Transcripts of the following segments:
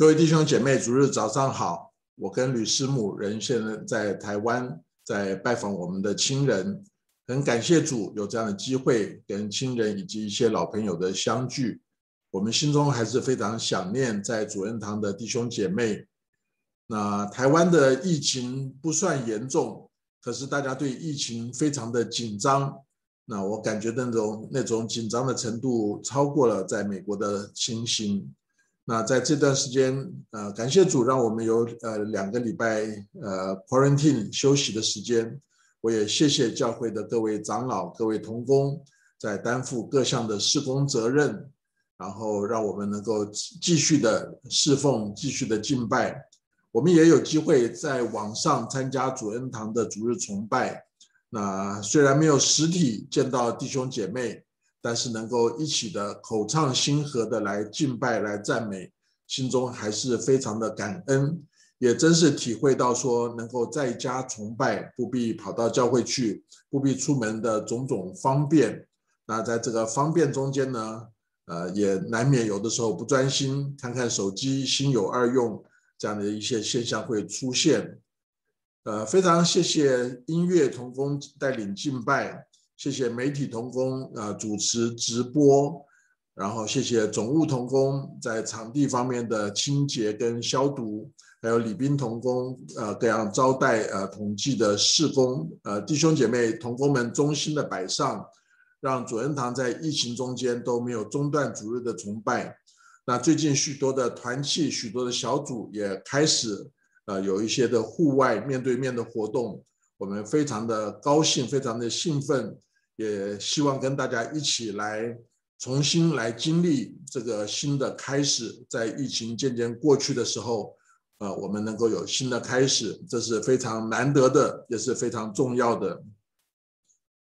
各位弟兄姐妹，主日早上好！我跟吕师母人现在在台湾，在拜访我们的亲人，很感谢主有这样的机会跟亲人以及一些老朋友的相聚。我们心中还是非常想念在主任堂的弟兄姐妹。那台湾的疫情不算严重，可是大家对疫情非常的紧张。那我感觉那种那种紧张的程度超过了在美国的情形。那在这段时间，呃，感谢主让我们有呃两个礼拜呃 quarantine 休息的时间。我也谢谢教会的各位长老、各位同工，在担负各项的施工责任，然后让我们能够继续的侍奉、继续的敬拜。我们也有机会在网上参加主恩堂的主日崇拜。那虽然没有实体见到弟兄姐妹。但是能够一起的口唱心和的来敬拜、来赞美，心中还是非常的感恩，也真是体会到说能够在家崇拜，不必跑到教会去，不必出门的种种方便。那在这个方便中间呢，呃，也难免有的时候不专心，看看手机，心有二用，这样的一些现象会出现。呃，非常谢谢音乐同工带领敬拜。谢谢媒体同工啊主持直播，然后谢谢总务同工在场地方面的清洁跟消毒，还有礼宾同工呃各样招待呃统计的事工呃弟兄姐妹同工们衷心的摆上，让主恩堂在疫情中间都没有中断主日的崇拜。那最近许多的团契、许多的小组也开始呃有一些的户外面对面的活动，我们非常的高兴，非常的兴奋。也希望跟大家一起来重新来经历这个新的开始，在疫情渐渐过去的时候，呃，我们能够有新的开始，这是非常难得的，也是非常重要的。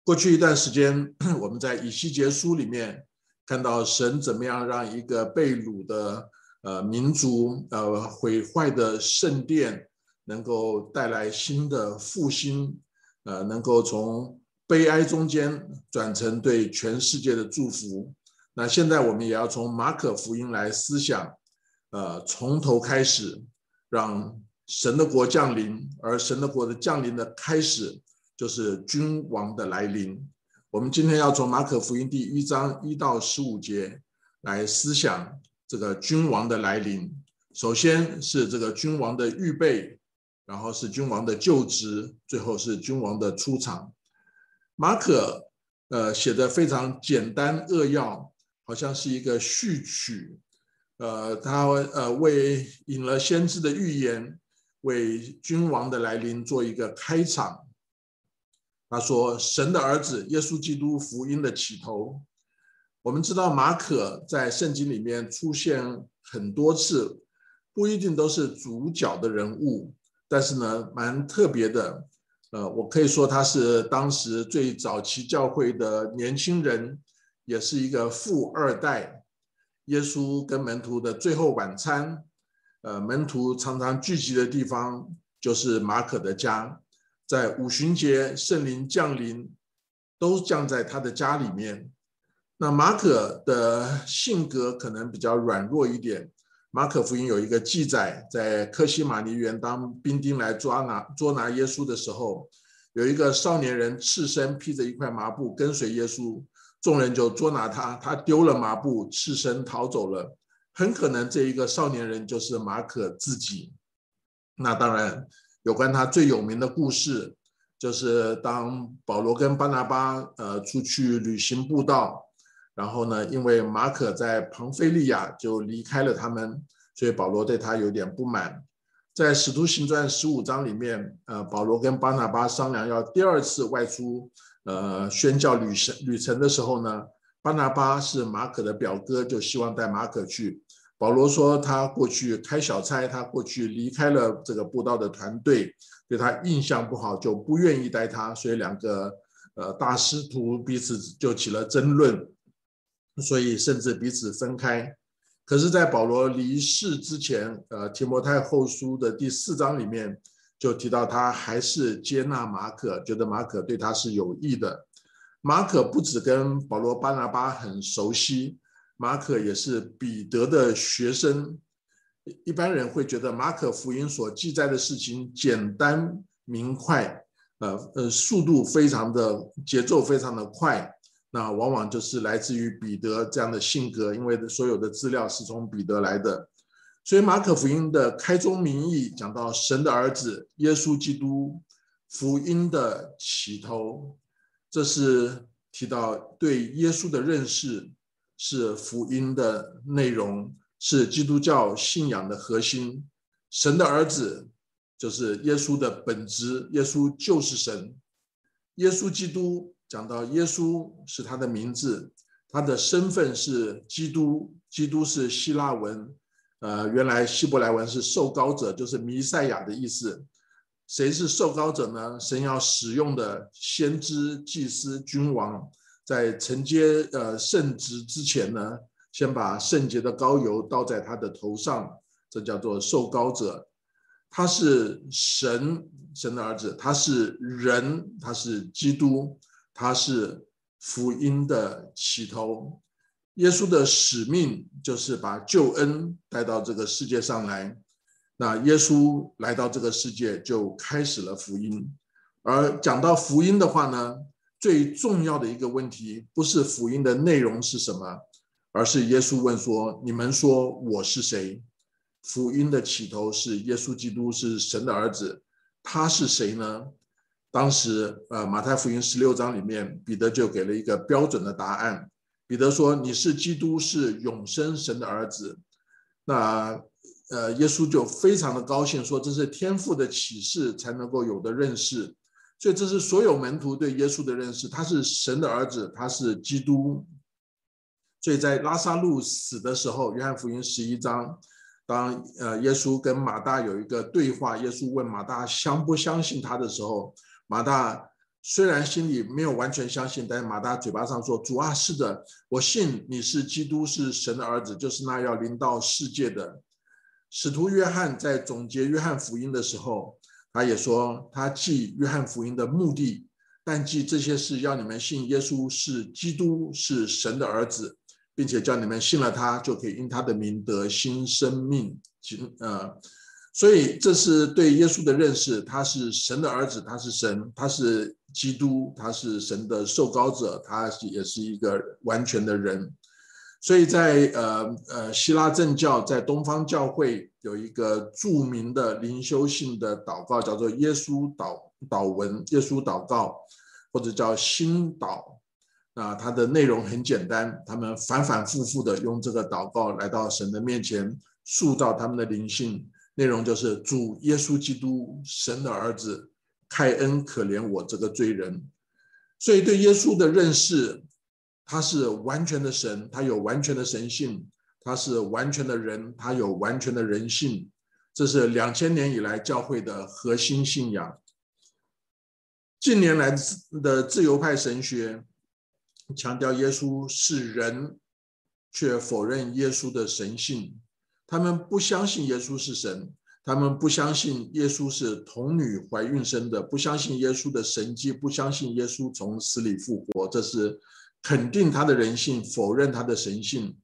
过去一段时间，我们在以西结书里面看到神怎么样让一个被掳的呃民族，呃毁坏的圣殿，能够带来新的复兴，呃，能够从。悲哀中间转成对全世界的祝福。那现在我们也要从马可福音来思想，呃，从头开始，让神的国降临。而神的国的降临的开始，就是君王的来临。我们今天要从马可福音第一章一到十五节来思想这个君王的来临。首先是这个君王的预备，然后是君王的就职，最后是君王的出场。马可，呃，写的非常简单扼要，好像是一个序曲，呃，他呃为引了先知的预言，为君王的来临做一个开场。他说：“神的儿子耶稣基督福音的起头。”我们知道马可在圣经里面出现很多次，不一定都是主角的人物，但是呢，蛮特别的。呃，我可以说他是当时最早期教会的年轻人，也是一个富二代。耶稣跟门徒的最后晚餐，呃，门徒常常聚集的地方就是马可的家，在五旬节圣灵降临，都降在他的家里面。那马可的性格可能比较软弱一点。马可福音有一个记载，在科西玛尼园当兵丁来抓拿捉拿耶稣的时候，有一个少年人赤身披着一块麻布跟随耶稣，众人就捉拿他，他丢了麻布，赤身逃走了。很可能这一个少年人就是马可自己。那当然，有关他最有名的故事，就是当保罗跟巴拿巴呃出去旅行布道。然后呢，因为马可在庞菲利亚就离开了他们，所以保罗对他有点不满。在《使徒行传》十五章里面，呃，保罗跟巴拿巴商量要第二次外出，呃，宣教旅程旅程的时候呢，巴拿巴是马可的表哥，就希望带马可去。保罗说他过去开小差，他过去离开了这个布道的团队，对他印象不好，就不愿意带他。所以两个呃大师徒彼此就起了争论。所以甚至彼此分开，可是，在保罗离世之前，呃，提摩太后书的第四章里面就提到，他还是接纳马可，觉得马可对他是有益的。马可不止跟保罗、巴拿巴很熟悉，马可也是彼得的学生。一般人会觉得马可福音所记载的事情简单明快，呃呃，速度非常的节奏非常的快。那往往就是来自于彼得这样的性格，因为所有的资料是从彼得来的。所以马可福音的开宗明义讲到神的儿子耶稣基督福音的起头，这是提到对耶稣的认识是福音的内容，是基督教信仰的核心。神的儿子就是耶稣的本质，耶稣就是神，耶稣基督。讲到耶稣是他的名字，他的身份是基督，基督是希腊文，呃，原来希伯来文是受膏者，就是弥赛亚的意思。谁是受膏者呢？神要使用的先知、祭司、君王，在承接呃圣职之前呢，先把圣洁的膏油倒在他的头上，这叫做受膏者。他是神，神的儿子，他是人，他是基督。他是福音的起头，耶稣的使命就是把救恩带到这个世界上来。那耶稣来到这个世界，就开始了福音。而讲到福音的话呢，最重要的一个问题不是福音的内容是什么，而是耶稣问说：“你们说我是谁？”福音的起头是耶稣基督是神的儿子，他是谁呢？当时，呃，马太福音十六章里面，彼得就给了一个标准的答案。彼得说：“你是基督，是永生神的儿子。”那，呃，耶稣就非常的高兴，说：“这是天赋的启示才能够有的认识。”所以，这是所有门徒对耶稣的认识，他是神的儿子，他是基督。所以在拉萨路死的时候，约翰福音十一章，当呃耶稣跟马大有一个对话，耶稣问马大相不相信他的时候。马大虽然心里没有完全相信，但是马大嘴巴上说：“主啊，是的，我信你是基督，是神的儿子，就是那要临到世界的使徒约翰。”在总结约翰福音的时候，他也说：“他记约翰福音的目的，但记这些事，要你们信耶稣是基督，是神的儿子，并且叫你们信了他，就可以因他的名得新生命。”呃。所以这是对耶稣的认识，他是神的儿子，他是神，他是基督，他是神的受膏者，他也是一个完全的人。所以在呃呃希腊正教，在东方教会有一个著名的灵修性的祷告，叫做耶稣祷祷文，耶稣祷告，或者叫心祷。啊，它的内容很简单，他们反反复复的用这个祷告来到神的面前，塑造他们的灵性。内容就是主耶稣基督，神的儿子，开恩可怜我这个罪人。所以对耶稣的认识，他是完全的神，他有完全的神性；他是完全的人，他有完全的人性。这是两千年以来教会的核心信仰。近年来的自由派神学强调耶稣是人，却否认耶稣的神性。他们不相信耶稣是神，他们不相信耶稣是童女怀孕生的，不相信耶稣的神迹，不相信耶稣从死里复活，这是肯定他的人性，否认他的神性。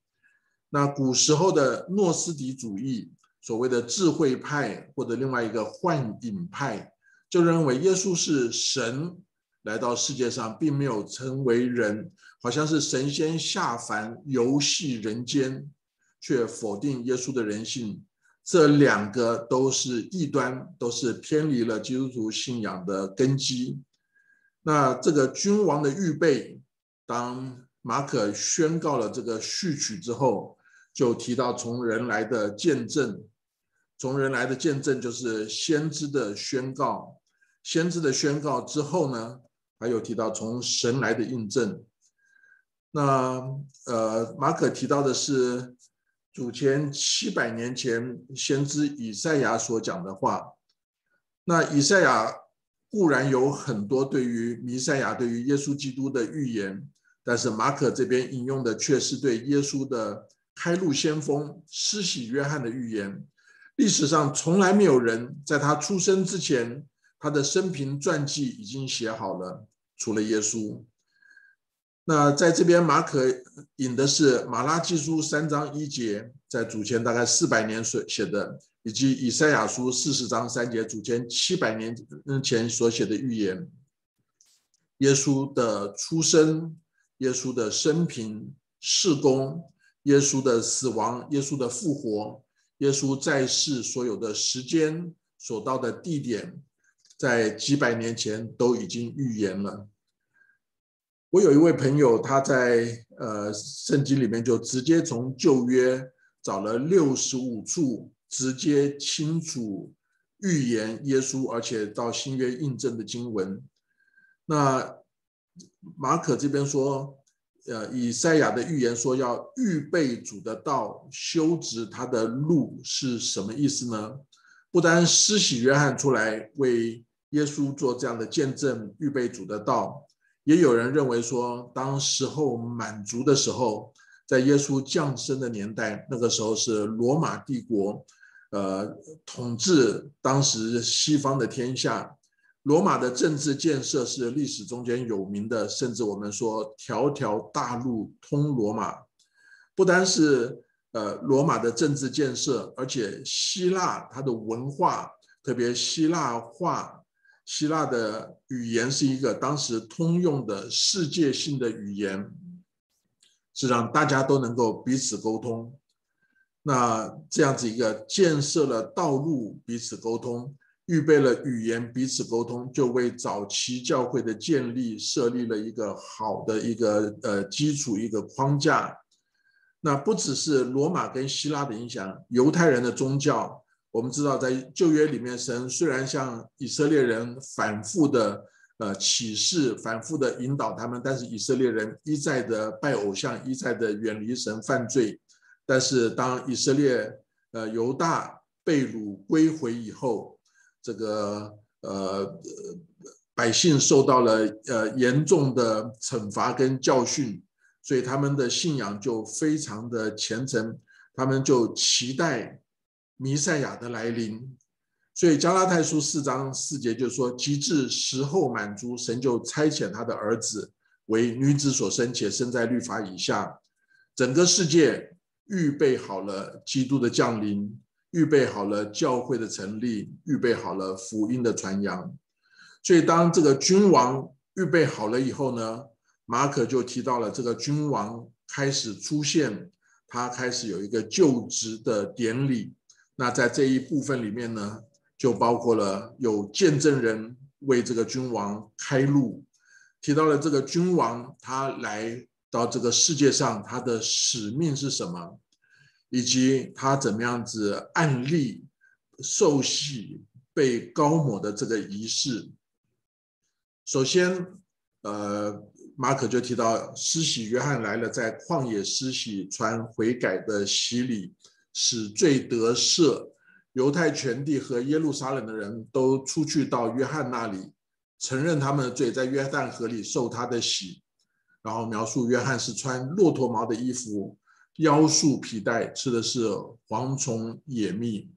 那古时候的诺斯底主义，所谓的智慧派或者另外一个幻影派，就认为耶稣是神来到世界上，并没有成为人，好像是神仙下凡游戏人间。却否定耶稣的人性，这两个都是异端，都是偏离了基督徒信仰的根基。那这个君王的预备，当马可宣告了这个序曲之后，就提到从人来的见证，从人来的见证就是先知的宣告，先知的宣告之后呢，还有提到从神来的印证。那呃，马可提到的是。祖前七百年前，先知以赛亚所讲的话。那以赛亚固然有很多对于弥赛亚、对于耶稣基督的预言，但是马可这边引用的却是对耶稣的开路先锋施洗约翰的预言。历史上从来没有人在他出生之前，他的生平传记已经写好了，除了耶稣。那在这边，马可引的是马拉基书三章一节，在主前大概四百年所写的，以及以赛亚书四十章三节，主前七百年前所写的预言。耶稣的出生，耶稣的生平、事工，耶稣的死亡，耶稣的复活，耶稣在世所有的时间、所到的地点，在几百年前都已经预言了。我有一位朋友，他在呃圣经里面就直接从旧约找了六十五处直接清楚预言耶稣，而且到新约印证的经文。那马可这边说，呃，以赛亚的预言说要预备主的道，修直他的路，是什么意思呢？不单施洗约翰出来为耶稣做这样的见证，预备主的道。也有人认为说，当时候满足的时候，在耶稣降生的年代，那个时候是罗马帝国，呃，统治当时西方的天下。罗马的政治建设是历史中间有名的，甚至我们说条条大路通罗马。不单是呃罗马的政治建设，而且希腊它的文化，特别希腊化。希腊的语言是一个当时通用的世界性的语言，是让大家都能够彼此沟通。那这样子一个建设了道路，彼此沟通，预备了语言，彼此沟通，就为早期教会的建立设立了一个好的一个呃基础，一个框架。那不只是罗马跟希腊的影响，犹太人的宗教。我们知道，在旧约里面，神虽然向以色列人反复的呃启示、反复的引导他们，但是以色列人一再的拜偶像，一再的远离神、犯罪。但是当以色列呃犹大被掳归回以后，这个呃百姓受到了呃严重的惩罚跟教训，所以他们的信仰就非常的虔诚，他们就期待。弥赛亚的来临，所以加拉太书四章四节就说：“及至时候满足，神就差遣他的儿子为女子所生，且生在律法以下。整个世界预备好了基督的降临，预备好了教会的成立，预备好了福音的传扬。所以，当这个君王预备好了以后呢，马可就提到了这个君王开始出现，他开始有一个就职的典礼。”那在这一部分里面呢，就包括了有见证人为这个君王开路，提到了这个君王他来到这个世界上，他的使命是什么，以及他怎么样子案例受洗被高抹的这个仪式。首先，呃，马可就提到施洗约翰来了，在旷野施洗传悔改的洗礼。使罪得赦，犹太全地和耶路撒冷的人都出去到约翰那里，承认他们的罪，在约旦河里受他的洗。然后描述约翰是穿骆驼毛的衣服，腰束皮带，吃的是蝗虫野蜜。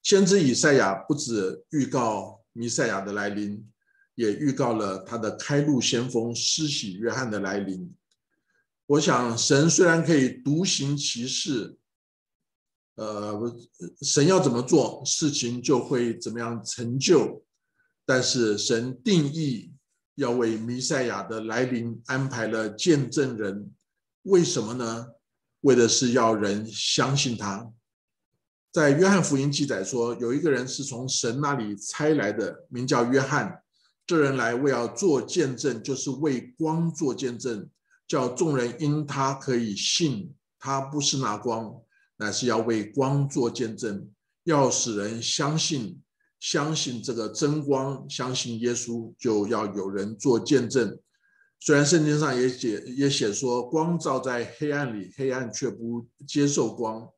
先知以赛亚不止预告弥赛亚的来临，也预告了他的开路先锋施洗约翰的来临。我想，神虽然可以独行其事。呃，神要怎么做，事情就会怎么样成就。但是神定义要为弥赛亚的来临安排了见证人，为什么呢？为的是要人相信他。在约翰福音记载说，有一个人是从神那里差来的，名叫约翰。这人来为要做见证，就是为光做见证，叫众人因他可以信。他不是那光。乃是要为光做见证，要使人相信，相信这个真光，相信耶稣，就要有人做见证。虽然圣经上也写也写说，光照在黑暗里，黑暗却不接受光。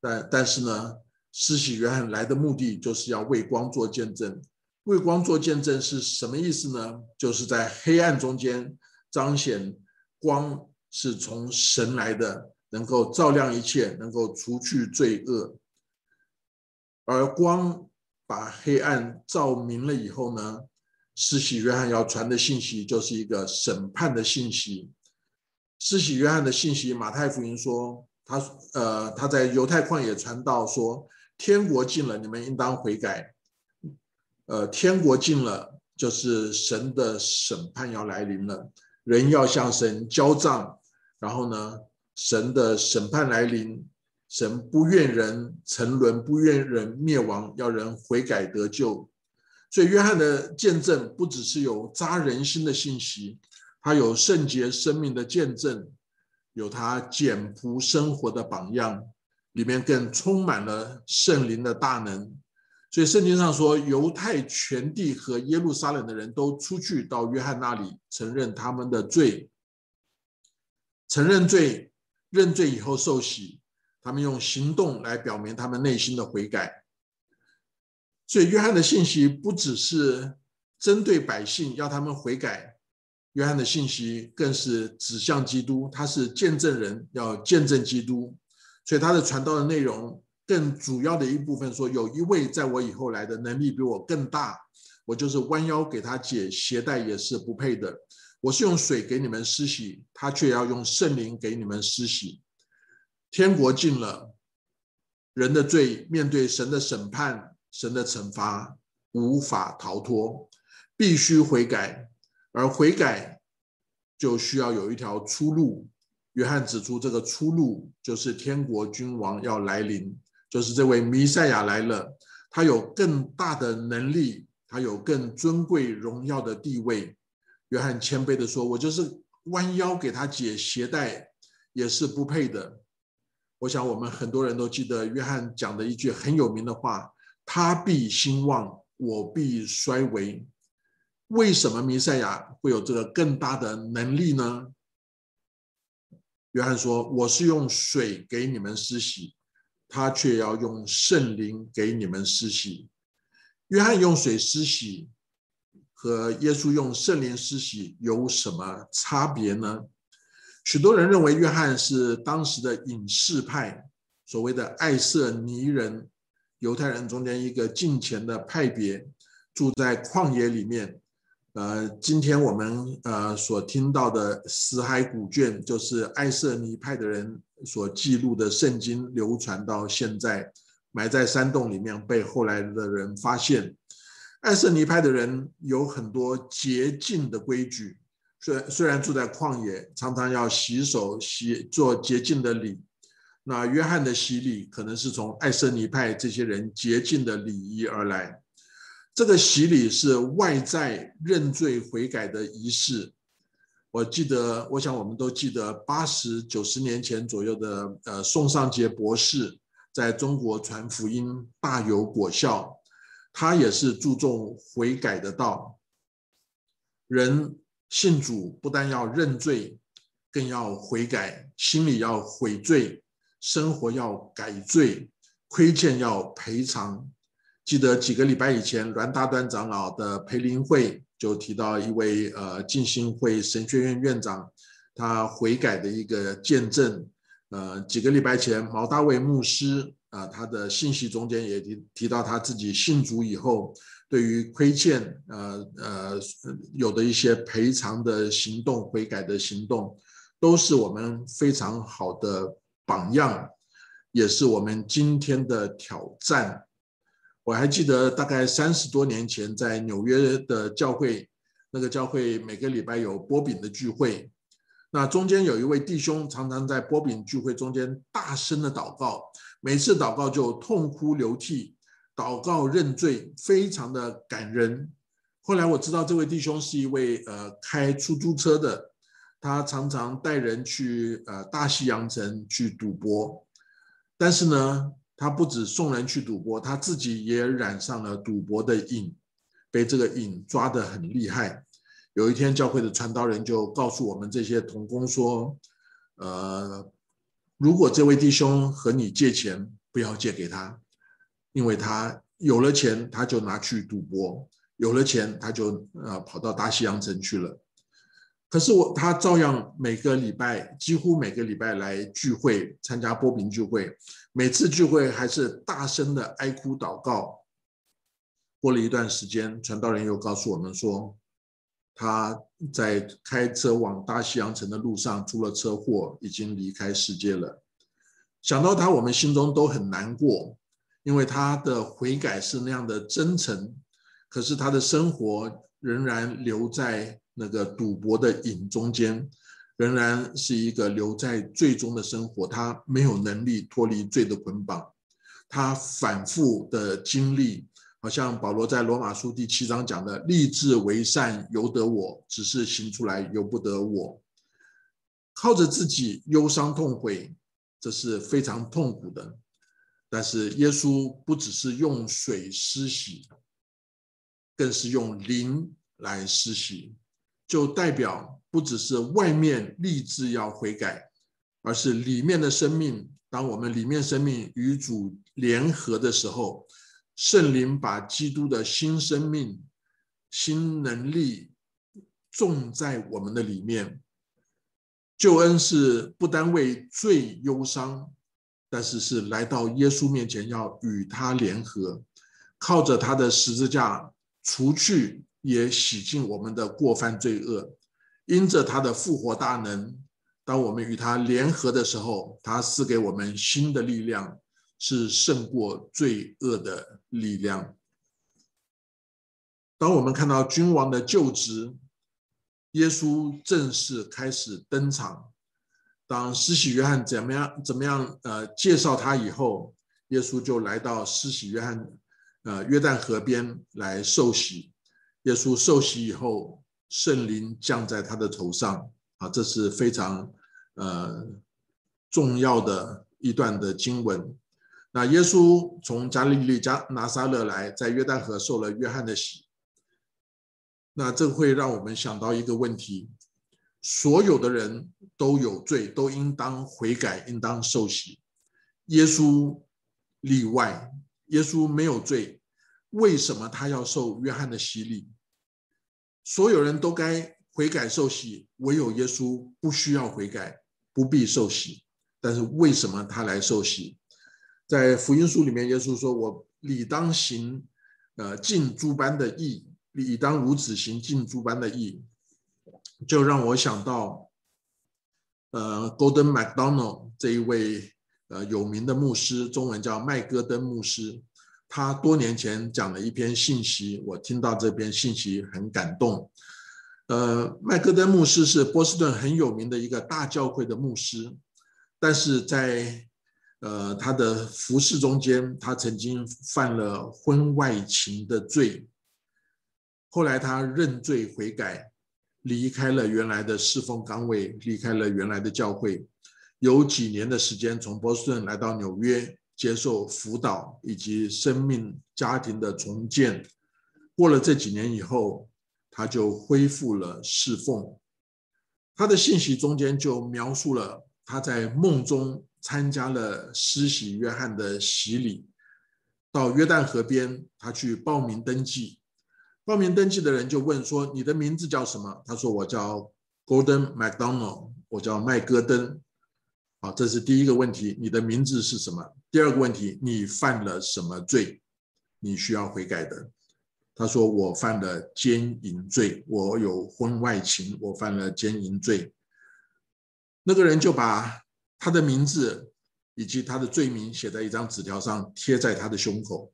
但但是呢，施洗约翰来的目的就是要为光做见证。为光做见证是什么意思呢？就是在黑暗中间彰显光是从神来的。能够照亮一切，能够除去罪恶，而光把黑暗照明了以后呢，施洗约翰要传的信息就是一个审判的信息。施洗约翰的信息，马太福音说，他呃他在犹太旷野传道说，天国近了，你们应当悔改。呃，天国近了，就是神的审判要来临了，人要向神交账。然后呢，神的审判来临，神不愿人沉沦，不愿人灭亡，要人悔改得救。所以，约翰的见证不只是有扎人心的信息，他有圣洁生命的见证，有他简朴生活的榜样，里面更充满了圣灵的大能。所以，圣经上说，犹太全地和耶路撒冷的人都出去到约翰那里，承认他们的罪，承认罪，认罪以后受洗，他们用行动来表明他们内心的悔改。所以，约翰的信息不只是针对百姓，要他们悔改。约翰的信息更是指向基督，他是见证人，要见证基督。所以，他的传道的内容更主要的一部分说，有一位在我以后来的能力比我更大，我就是弯腰给他解鞋带也是不配的。我是用水给你们施洗，他却要用圣灵给你们施洗。天国近了，人的罪面对神的审判。神的惩罚无法逃脱，必须悔改，而悔改就需要有一条出路。约翰指出，这个出路就是天国君王要来临，就是这位弥赛亚来了，他有更大的能力，他有更尊贵荣耀的地位。约翰谦卑的说：“我就是弯腰给他解鞋带，也是不配的。”我想，我们很多人都记得约翰讲的一句很有名的话。他必兴旺，我必衰微。为什么弥赛亚会有这个更大的能力呢？约翰说：“我是用水给你们施洗，他却要用圣灵给你们施洗。”约翰用水施洗和耶稣用圣灵施洗有什么差别呢？许多人认为约翰是当时的隐士派，所谓的爱色尼人。犹太人中间一个近前的派别，住在旷野里面。呃，今天我们呃所听到的死海古卷，就是爱色尼派的人所记录的圣经，流传到现在，埋在山洞里面，被后来的人发现。爱色尼派的人有很多洁净的规矩，虽然虽然住在旷野，常常要洗手、洗做洁净的礼。那约翰的洗礼可能是从爱色尼派这些人洁净的礼仪而来。这个洗礼是外在认罪悔改的仪式。我记得，我想我们都记得八十九十年前左右的呃宋尚杰博士在中国传福音大有果效。他也是注重悔改的道。人信主不但要认罪，更要悔改，心里要悔罪。生活要改罪，亏欠要赔偿。记得几个礼拜以前，栾大端长老的培灵会就提到一位呃静心会神学院院长，他悔改的一个见证。呃，几个礼拜前，毛大卫牧师啊，他的信息中间也提提到他自己信主以后，对于亏欠呃呃有的一些赔偿的行动、悔改的行动，都是我们非常好的。榜样也是我们今天的挑战。我还记得，大概三十多年前，在纽约的教会，那个教会每个礼拜有波饼的聚会。那中间有一位弟兄，常常在波饼聚会中间大声的祷告，每次祷告就痛哭流涕，祷告认罪，非常的感人。后来我知道，这位弟兄是一位呃开出租车的。他常常带人去呃大西洋城去赌博，但是呢，他不止送人去赌博，他自己也染上了赌博的瘾，被这个瘾抓得很厉害。有一天，教会的传道人就告诉我们这些童工说：“呃，如果这位弟兄和你借钱，不要借给他，因为他有了钱，他就拿去赌博；有了钱，他就呃跑到大西洋城去了。”可是我他照样每个礼拜几乎每个礼拜来聚会参加波平聚会，每次聚会还是大声的哀哭祷告。过了一段时间，传道人又告诉我们说，他在开车往大西洋城的路上出了车祸，已经离开世界了。想到他，我们心中都很难过，因为他的悔改是那样的真诚，可是他的生活仍然留在那个赌博的瘾中间，仍然是一个留在最终的生活。他没有能力脱离罪的捆绑，他反复的经历。好像保罗在罗马书第七章讲的：“立志为善由得我，只是行出来由不得我。”靠着自己忧伤痛悔，这是非常痛苦的。但是耶稣不只是用水施洗，更是用灵来施洗，就代表不只是外面立志要悔改，而是里面的生命。当我们里面生命与主联合的时候。圣灵把基督的新生命、新能力种在我们的里面。救恩是不单为罪忧伤，但是是来到耶稣面前，要与他联合，靠着他的十字架除去也洗净我们的过犯罪恶。因着他的复活大能，当我们与他联合的时候，他赐给我们新的力量。是胜过罪恶的力量。当我们看到君王的就职，耶稣正式开始登场。当施洗约翰怎么样怎么样呃介绍他以后，耶稣就来到施洗约翰呃约旦河边来受洗。耶稣受洗以后，圣灵降在他的头上啊，这是非常呃重要的一段的经文。那耶稣从加利利加拿撒勒来，在约旦河受了约翰的洗。那这会让我们想到一个问题：所有的人都有罪，都应当悔改，应当受洗。耶稣例外，耶稣没有罪，为什么他要受约翰的洗礼？所有人都该悔改受洗，唯有耶稣不需要悔改，不必受洗。但是为什么他来受洗？在福音书里面，耶稣说：“我理当行，呃，尽诸般的义，理当如此行，尽诸般的义。”就让我想到，呃，Golden McDonald 这一位呃有名的牧师，中文叫麦戈登牧师，他多年前讲了一篇信息，我听到这篇信息很感动。呃，麦戈登牧师是波士顿很有名的一个大教会的牧师，但是在呃，他的服饰中间，他曾经犯了婚外情的罪。后来他认罪悔改，离开了原来的侍奉岗位，离开了原来的教会，有几年的时间从波士顿来到纽约接受辅导以及生命家庭的重建。过了这几年以后，他就恢复了侍奉。他的信息中间就描述了他在梦中。参加了施洗约翰的洗礼，到约旦河边，他去报名登记。报名登记的人就问说：“你的名字叫什么？”他说：“我叫 Golden McDonald，我叫麦戈登。”好，这是第一个问题，你的名字是什么？第二个问题，你犯了什么罪？你需要悔改的。他说：“我犯了奸淫罪，我有婚外情，我犯了奸淫罪。”那个人就把。他的名字以及他的罪名写在一张纸条上，贴在他的胸口。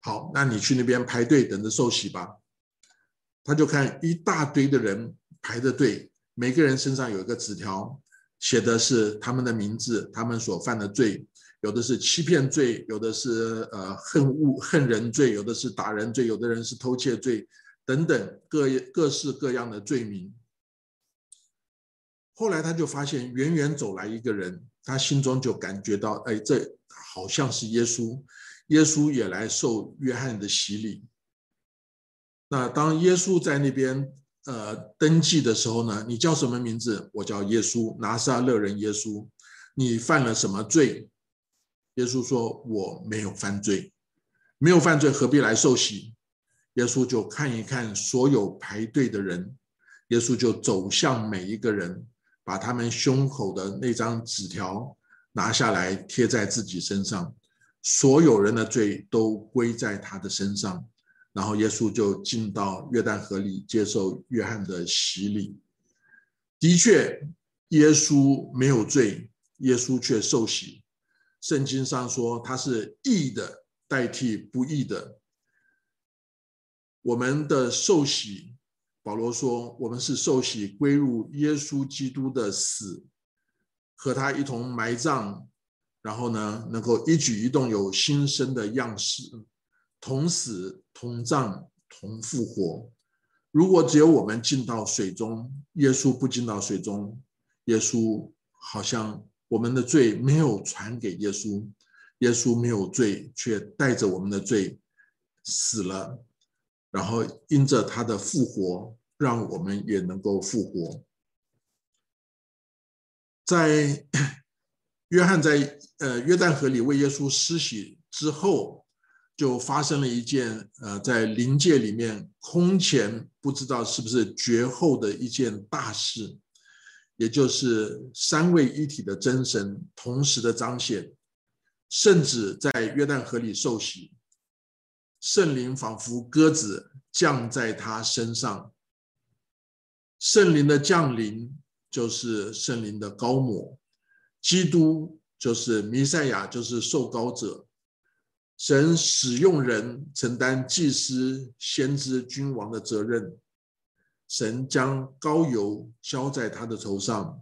好，那你去那边排队等着受洗吧。他就看一大堆的人排着队，每个人身上有一个纸条，写的是他们的名字，他们所犯的罪，有的是欺骗罪，有的是呃恨物恨人罪，有的是打人罪，有的人是偷窃罪，等等各各式各样的罪名。后来他就发现，远远走来一个人，他心中就感觉到，哎，这好像是耶稣。耶稣也来受约翰的洗礼。那当耶稣在那边呃登记的时候呢，你叫什么名字？我叫耶稣，拿撒勒人耶稣。你犯了什么罪？耶稣说：我没有犯罪，没有犯罪，何必来受洗？耶稣就看一看所有排队的人，耶稣就走向每一个人。把他们胸口的那张纸条拿下来贴在自己身上，所有人的罪都归在他的身上，然后耶稣就进到约旦河里接受约翰的洗礼。的确，耶稣没有罪，耶稣却受洗。圣经上说他是义的代替不义的。我们的受洗，保罗说我们是受洗归入耶稣基督的死，和他一同埋葬。然后呢，能够一举一动有新生的样式，同死同葬同复活。如果只有我们进到水中，耶稣不进到水中，耶稣好像我们的罪没有传给耶稣，耶稣没有罪，却带着我们的罪死了，然后因着他的复活，让我们也能够复活。在 约翰在。呃，约旦河里为耶稣施洗之后，就发生了一件呃，在灵界里面空前不知道是不是绝后的一件大事，也就是三位一体的真神同时的彰显，甚至在约旦河里受洗，圣灵仿佛鸽子降在他身上，圣灵的降临就是圣灵的高抹，基督。就是弥赛亚，就是受膏者。神使用人承担祭司、先知、君王的责任。神将膏油浇在他的头上，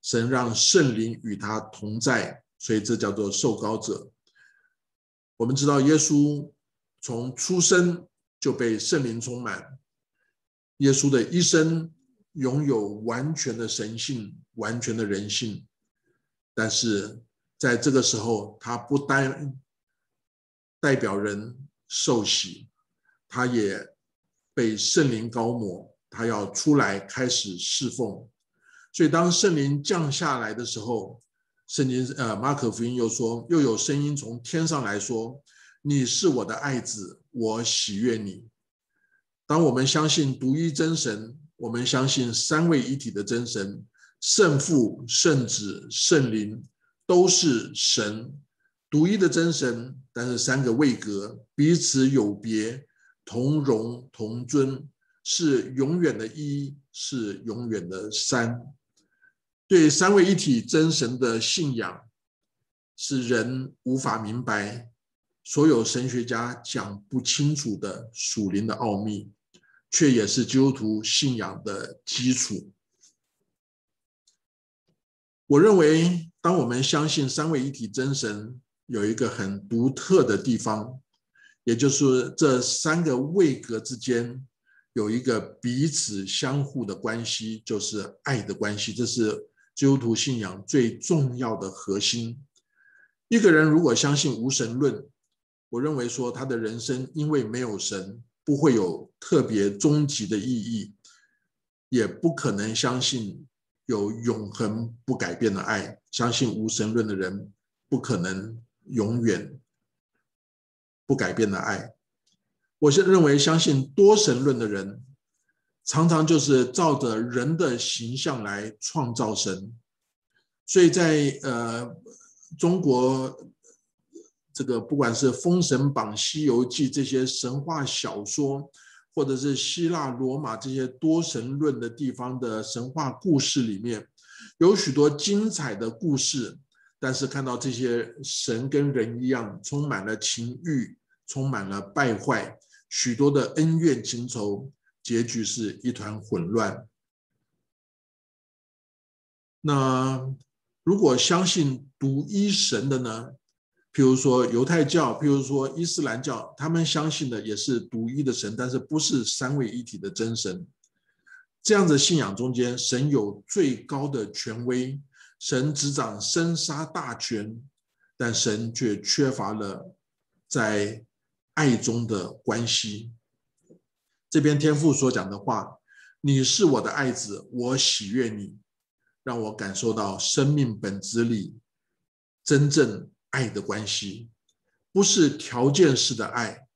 神让圣灵与他同在，所以这叫做受膏者。我们知道，耶稣从出生就被圣灵充满，耶稣的一生拥有完全的神性、完全的人性。但是在这个时候，他不单代表人受洗，他也被圣灵高抹，他要出来开始侍奉。所以当圣灵降下来的时候，圣经呃马可福音又说，又有声音从天上来说：“你是我的爱子，我喜悦你。”当我们相信独一真神，我们相信三位一体的真神。圣父、圣子、圣灵都是神独一的真神，但是三个位格彼此有别，同荣同尊，是永远的一，是永远的三。对三位一体真神的信仰，是人无法明白，所有神学家讲不清楚的属灵的奥秘，却也是基督徒信仰的基础。我认为，当我们相信三位一体真神有一个很独特的地方，也就是这三个位格之间有一个彼此相互的关系，就是爱的关系。这是基督徒信仰最重要的核心。一个人如果相信无神论，我认为说他的人生因为没有神，不会有特别终极的意义，也不可能相信。有永恒不改变的爱，相信无神论的人不可能永远不改变的爱。我是认为，相信多神论的人常常就是照着人的形象来创造神，所以在呃中国这个不管是《封神榜》《西游记》这些神话小说。或者是希腊、罗马这些多神论的地方的神话故事里面，有许多精彩的故事，但是看到这些神跟人一样，充满了情欲，充满了败坏，许多的恩怨情仇，结局是一团混乱。那如果相信独一神的呢？譬如说犹太教，譬如说伊斯兰教，他们相信的也是独一的神，但是不是三位一体的真神。这样的信仰中间，神有最高的权威，神执掌生杀大权，但神却缺乏了在爱中的关系。这边天父所讲的话：“你是我的爱子，我喜悦你。”让我感受到生命本质里真正。爱的关系不是条件式的爱，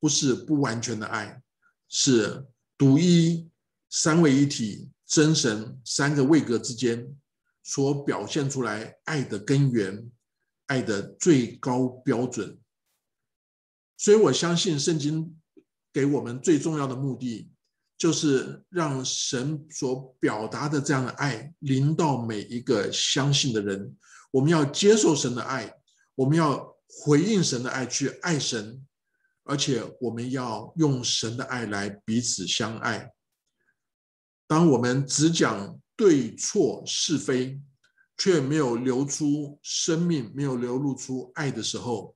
不是不完全的爱，是独一三位一体真神三个位格之间所表现出来爱的根源、爱的最高标准。所以我相信圣经给我们最重要的目的，就是让神所表达的这样的爱临到每一个相信的人。我们要接受神的爱，我们要回应神的爱去爱神，而且我们要用神的爱来彼此相爱。当我们只讲对错是非，却没有流出生命，没有流露出爱的时候，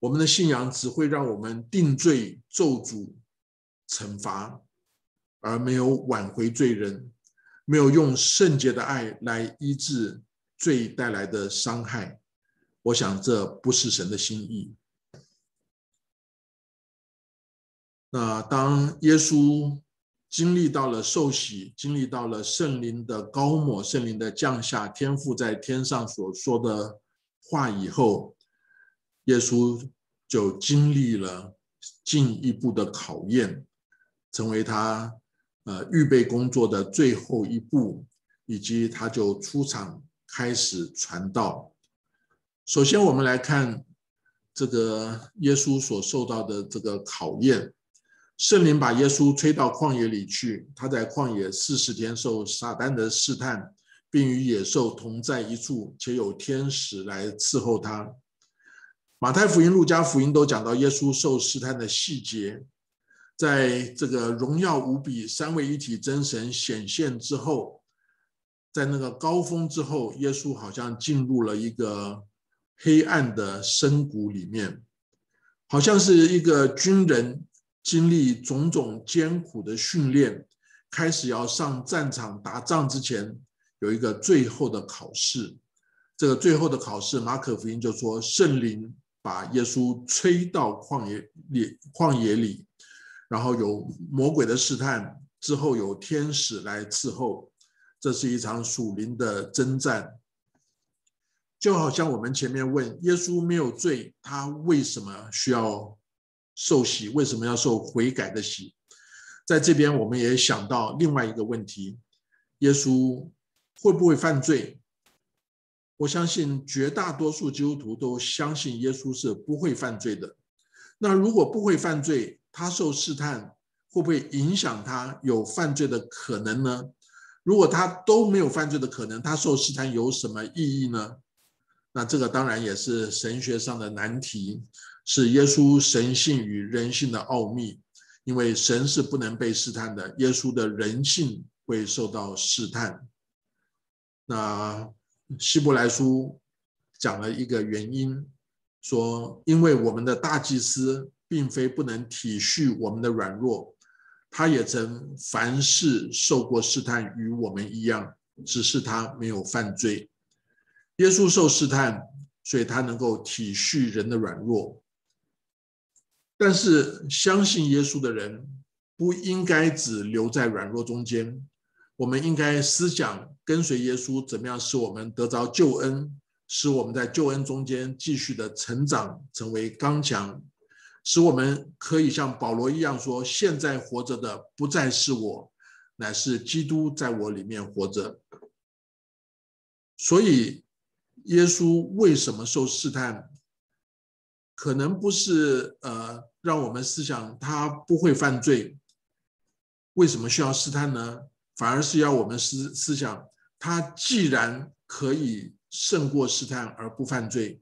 我们的信仰只会让我们定罪、咒诅、惩罚，而没有挽回罪人，没有用圣洁的爱来医治罪带来的伤害。我想这不是神的心意。那当耶稣。经历到了受洗，经历到了圣灵的高抹，圣灵的降下，天父在天上所说的话以后，耶稣就经历了进一步的考验，成为他呃预备工作的最后一步，以及他就出场开始传道。首先，我们来看这个耶稣所受到的这个考验。圣灵把耶稣吹到旷野里去，他在旷野四十天受撒旦的试探，并与野兽同在一处，且有天使来伺候他。马太福音、路加福音都讲到耶稣受试探的细节。在这个荣耀无比、三位一体真神显现之后，在那个高峰之后，耶稣好像进入了一个黑暗的深谷里面，好像是一个军人。经历种种艰苦的训练，开始要上战场打仗之前，有一个最后的考试。这个最后的考试，马可福音就说，圣灵把耶稣吹到旷野里，旷野里，然后有魔鬼的试探，之后有天使来伺候。这是一场属灵的征战。就好像我们前面问，耶稣没有罪，他为什么需要？受洗为什么要受悔改的洗？在这边我们也想到另外一个问题：耶稣会不会犯罪？我相信绝大多数基督徒都相信耶稣是不会犯罪的。那如果不会犯罪，他受试探会不会影响他有犯罪的可能呢？如果他都没有犯罪的可能，他受试探有什么意义呢？那这个当然也是神学上的难题。是耶稣神性与人性的奥秘，因为神是不能被试探的，耶稣的人性会受到试探。那希伯来书讲了一个原因，说因为我们的大祭司并非不能体恤我们的软弱，他也曾凡事受过试探，与我们一样，只是他没有犯罪。耶稣受试探，所以他能够体恤人的软弱。但是相信耶稣的人不应该只留在软弱中间，我们应该思想跟随耶稣，怎么样使我们得着救恩，使我们在救恩中间继续的成长，成为刚强，使我们可以像保罗一样说：现在活着的不再是我，乃是基督在我里面活着。所以耶稣为什么受试探？可能不是呃，让我们思想他不会犯罪，为什么需要试探呢？反而是要我们思思想，他既然可以胜过试探而不犯罪，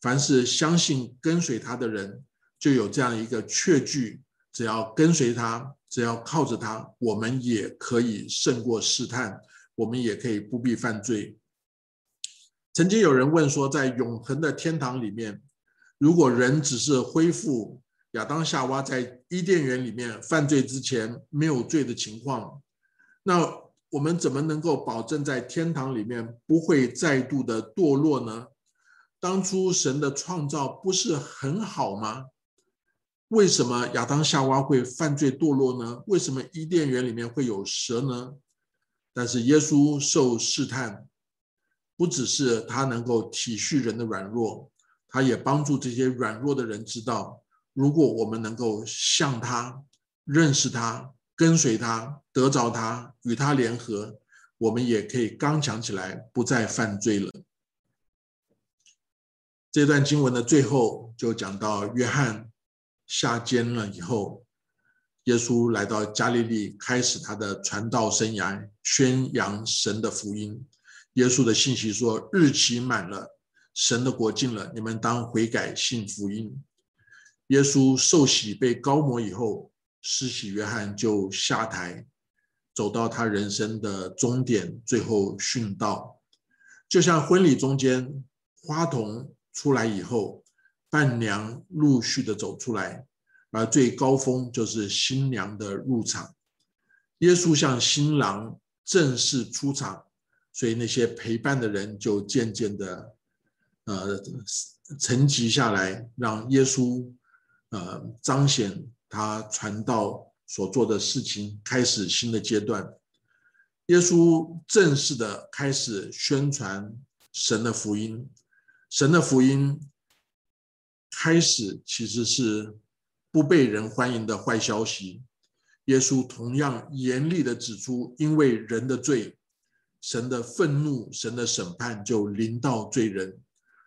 凡是相信跟随他的人，就有这样一个确据：只要跟随他，只要靠着他，我们也可以胜过试探，我们也可以不必犯罪。曾经有人问说，在永恒的天堂里面。如果人只是恢复亚当夏娃在伊甸园里面犯罪之前没有罪的情况，那我们怎么能够保证在天堂里面不会再度的堕落呢？当初神的创造不是很好吗？为什么亚当夏娃会犯罪堕落呢？为什么伊甸园里面会有蛇呢？但是耶稣受试探，不只是他能够体恤人的软弱。他也帮助这些软弱的人知道，如果我们能够向他认识他、跟随他、得着他、与他联合，我们也可以刚强起来，不再犯罪了。这段经文的最后就讲到约翰下监了以后，耶稣来到加利利，开始他的传道生涯，宣扬神的福音。耶稣的信息说：“日期满了，神的国近了，你们当悔改，信福音。”耶稣受洗被高摩以后，施洗约翰就下台，走到他人生的终点，最后殉道。就像婚礼中间，花童出来以后，伴娘陆续的走出来，而最高峰就是新娘的入场。耶稣向新郎正式出场。所以那些陪伴的人就渐渐的，呃，沉积下来，让耶稣，呃，彰显他传道所做的事情，开始新的阶段。耶稣正式的开始宣传神的福音，神的福音开始其实是不被人欢迎的坏消息。耶稣同样严厉的指出，因为人的罪。神的愤怒，神的审判就临到罪人。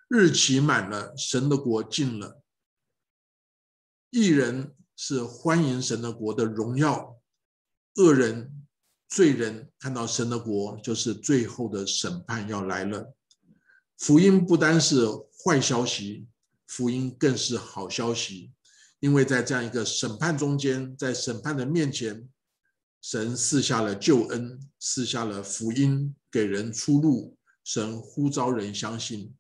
日期满了，神的国近了。义人是欢迎神的国的荣耀，恶人、罪人看到神的国，就是最后的审判要来了。福音不单是坏消息，福音更是好消息，因为在这样一个审判中间，在审判的面前。神赐下了救恩，赐下了福音，给人出路。神呼召人相信，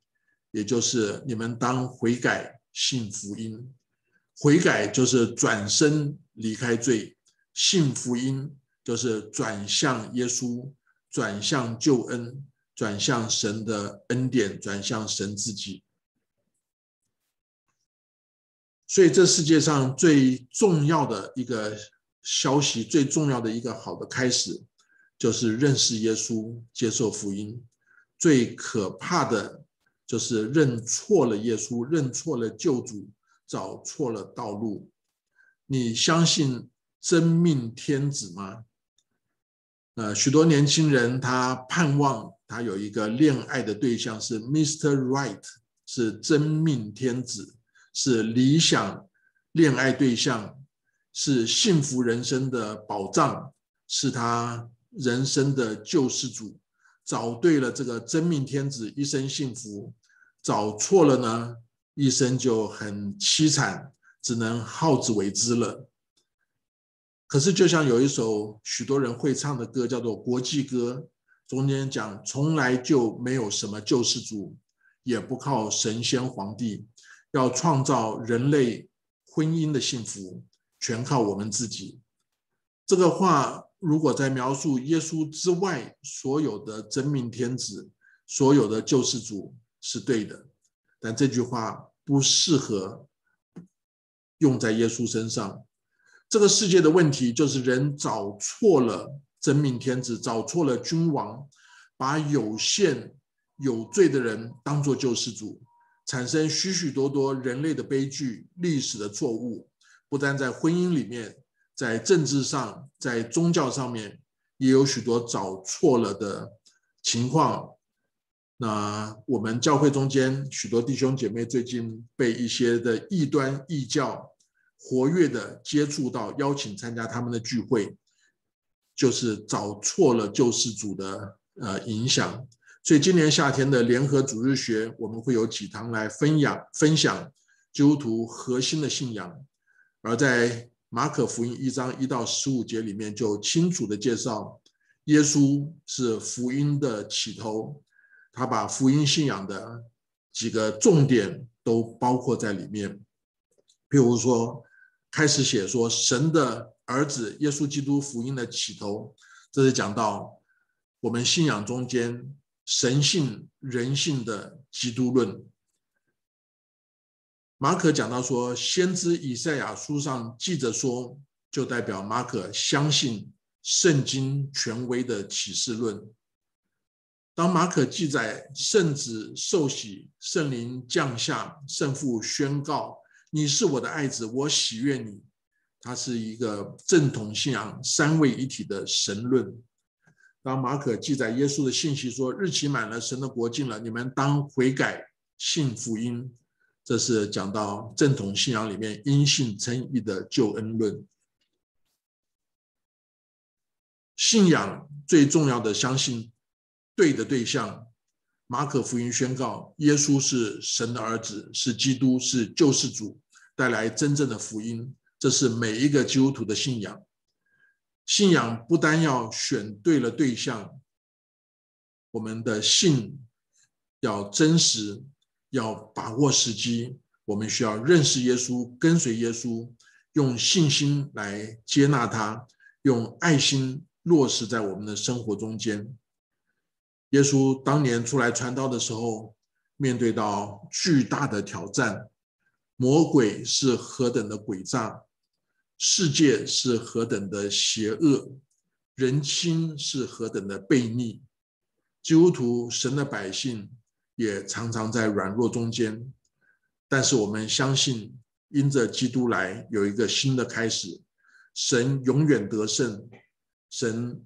也就是你们当悔改，信福音。悔改就是转身离开罪，信福音就是转向耶稣，转向救恩，转向神的恩典，转向神自己。所以，这世界上最重要的一个。消息最重要的一个好的开始，就是认识耶稣，接受福音。最可怕的就是认错了耶稣，认错了救主，找错了道路。你相信真命天子吗？呃，许多年轻人他盼望他有一个恋爱的对象是 Mr. Right，是真命天子，是理想恋爱对象。是幸福人生的保障，是他人生的救世主。找对了这个真命天子，一生幸福；找错了呢，一生就很凄惨，只能好自为之了。可是，就像有一首许多人会唱的歌，叫做国际歌，中间讲从来就没有什么救世主，也不靠神仙皇帝，要创造人类婚姻的幸福。全靠我们自己。这个话如果在描述耶稣之外所有的真命天子、所有的救世主是对的，但这句话不适合用在耶稣身上。这个世界的问题就是人找错了真命天子，找错了君王，把有限有罪的人当作救世主，产生许许多多人类的悲剧、历史的错误。不但在婚姻里面，在政治上，在宗教上面，也有许多找错了的情况。那我们教会中间许多弟兄姐妹最近被一些的异端异教活跃的接触到，邀请参加他们的聚会，就是找错了救世主的呃影响。所以今年夏天的联合主日学，我们会有几堂来分享分享基督徒核心的信仰。而在马可福音一章一到十五节里面，就清楚的介绍，耶稣是福音的起头，他把福音信仰的几个重点都包括在里面。譬如说，开始写说神的儿子耶稣基督福音的起头，这是讲到我们信仰中间神性人性的基督论。马可讲到说，先知以赛亚书上记着说，就代表马可相信圣经权威的启示论。当马可记载圣子受洗、圣灵降下、圣父宣告你是我的爱子，我喜悦你，它是一个正统信仰三位一体的神论。当马可记载耶稣的信息说，日期满了，神的国近了，你们当悔改信福音，这是讲到正统信仰里面因信称义的救恩论。信仰最重要的，相信对的对象。马可福音宣告，耶稣是神的儿子，是基督，是救世主，带来真正的福音。这是每一个基督徒的信仰。信仰不单要选对了对象，我们的信要真实，要把握时机。我们需要认识耶稣，跟随耶稣，用信心来接纳他，用爱心落实在我们的生活中间。耶稣当年出来传道的时候，面对到巨大的挑战，魔鬼是何等的诡诈。世界是何等的邪恶，人心是何等的悖逆，基督徒神的百姓也常常在软弱中间，但是我们相信，因着基督来有一个新的开始，神永远得胜，神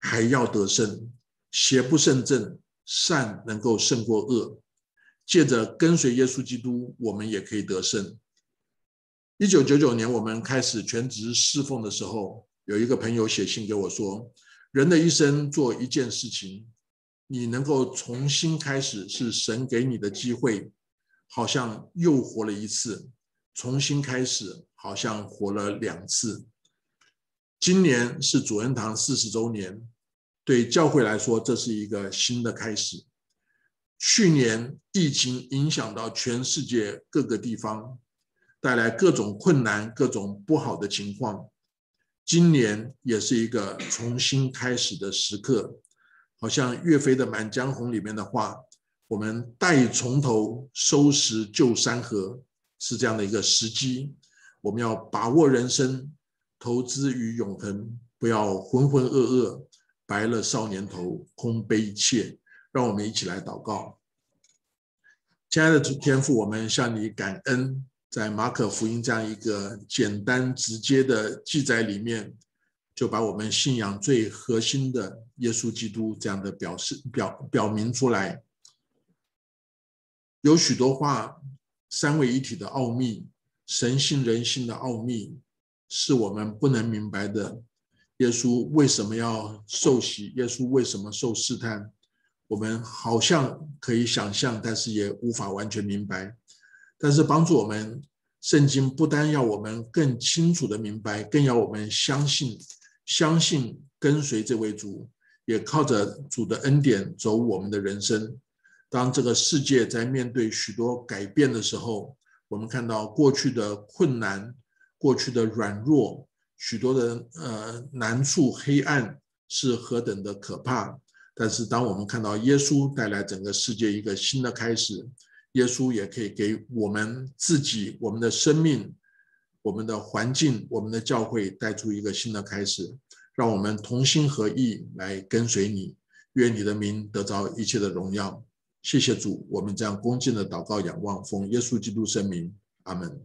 还要得胜，邪不胜正，善能够胜过恶，借着跟随耶稣基督，我们也可以得胜。一九九九年，我们开始全职侍奉的时候，有一个朋友写信给我说：“人的一生做一件事情，你能够重新开始，是神给你的机会，好像又活了一次；重新开始，好像活了两次。今年是主恩堂四十周年，对教会来说，这是一个新的开始。去年疫情影响到全世界各个地方。”带来各种困难、各种不好的情况。今年也是一个重新开始的时刻，好像岳飞的《满江红》里面的话：“我们待从头收拾旧山河”，是这样的一个时机。我们要把握人生，投资于永恒，不要浑浑噩噩，白了少年头，空悲切。让我们一起来祷告，亲爱的主天父，我们向你感恩。在马可福音这样一个简单直接的记载里面，就把我们信仰最核心的耶稣基督这样的表示表表明出来。有许多话，三位一体的奥秘，神性人性的奥秘，是我们不能明白的。耶稣为什么要受洗？耶稣为什么受试探？我们好像可以想象，但是也无法完全明白。但是帮助我们，圣经不单要我们更清楚的明白，更要我们相信，相信跟随这位主，也靠着主的恩典走我们的人生。当这个世界在面对许多改变的时候，我们看到过去的困难、过去的软弱、许多的呃难处、黑暗是何等的可怕。但是当我们看到耶稣带来整个世界一个新的开始。耶稣也可以给我们自己、我们的生命、我们的环境、我们的教会带出一个新的开始，让我们同心合意来跟随你，愿你的名得着一切的荣耀。谢谢主，我们将恭敬的祷告、仰望，奉耶稣基督圣名，阿门。